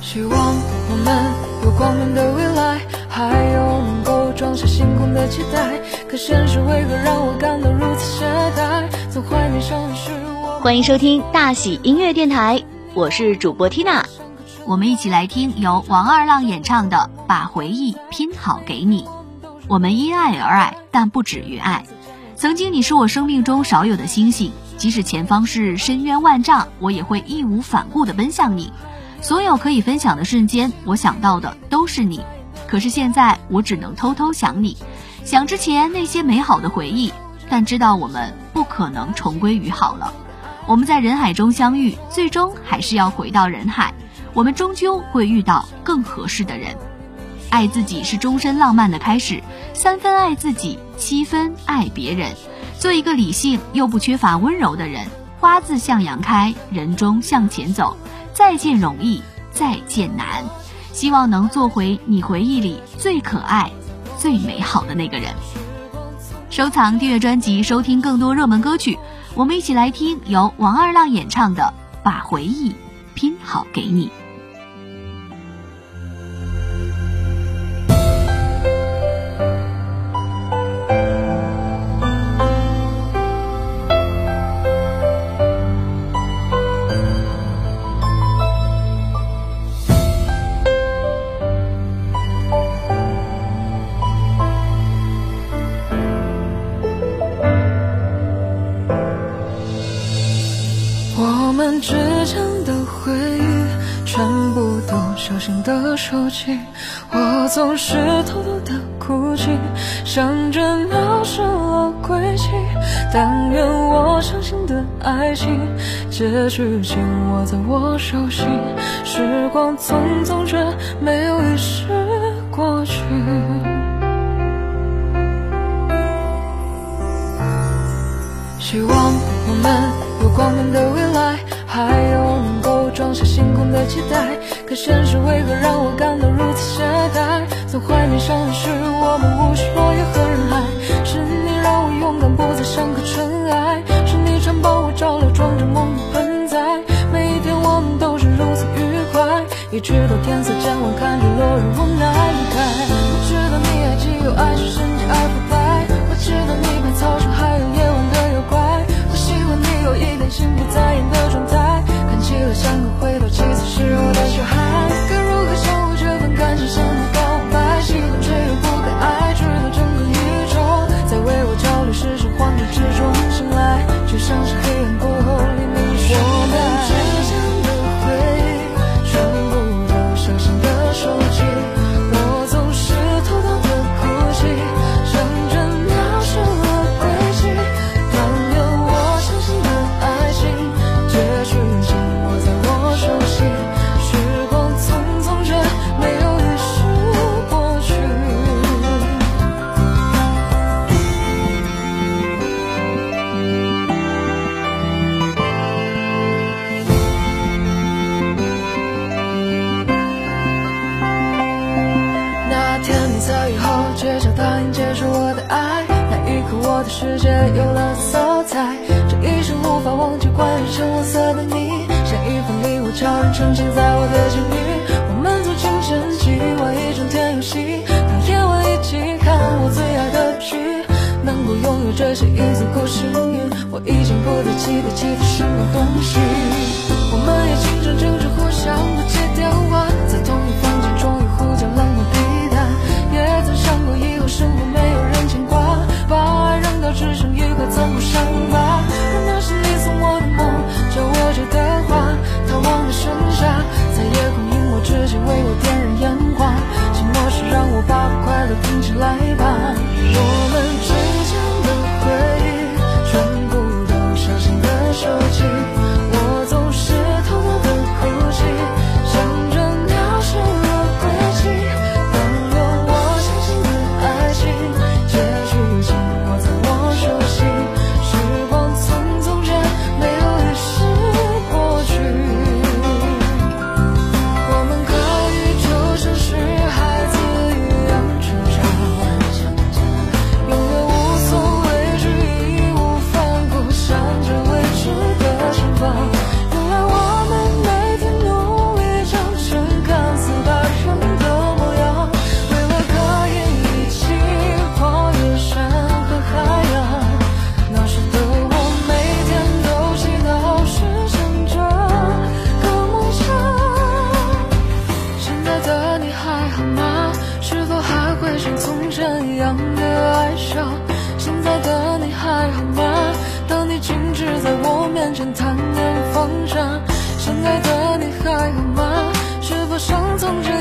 希望我们有光明的未来，还有能够装下星空的期待。可现实为何让我感到如此懈怠？从怀念上的是我。欢迎收听大喜音乐电台，我是主播 Tina，我们一起来听由王二浪演唱的《把回忆拼好给你》。我们因爱而爱，但不止于爱。曾经你是我生命中少有的星星，即使前方是深渊万丈，我也会义无反顾地奔向你。所有可以分享的瞬间，我想到的都是你。可是现在，我只能偷偷想你，想之前那些美好的回忆，但知道我们不可能重归于好了。我们在人海中相遇，最终还是要回到人海。我们终究会遇到更合适的人。爱自己是终身浪漫的开始，三分爱自己，七分爱别人。做一个理性又不缺乏温柔的人。花自向阳开，人终向前走。再见容易，再见难。希望能做回你回忆里最可爱、最美好的那个人。收藏、订阅专辑，收听更多热门歌曲。我们一起来听由王二浪演唱的《把回忆拼好给你》。们之间的回忆，全部都小心的收起。我总是偷偷的哭泣，想着鸟失了轨迹。但愿我相信的爱情，结局紧握在我手心。时光匆匆，却没有遗失过去。希望我们有光明的未来，还有能够装下星空的期待。可现实为何让我感到如此懈怠？从怀念上的是我们无需落叶和人海。是你让我勇敢，不再像颗尘埃。是你常帮我照料，装着梦的盆栽。每一天我们都是如此愉快，一直到天色渐晚，看着落日无奈离开。我知道你还记有爱是你在雨后街角答应接受我的爱，那一刻我的世界有了色彩。这一生无法忘记关于橙黄色的你，像一份礼物悄然呈现在我的境遇。我们做清晨起，玩一整天游戏，到夜晚一起看我最爱的剧。能够拥有这些已足够幸运，我已经不再期待其他什么东西。我们也经常争执，互相不接电话，在同一亲爱的，你还好吗？是否像从前？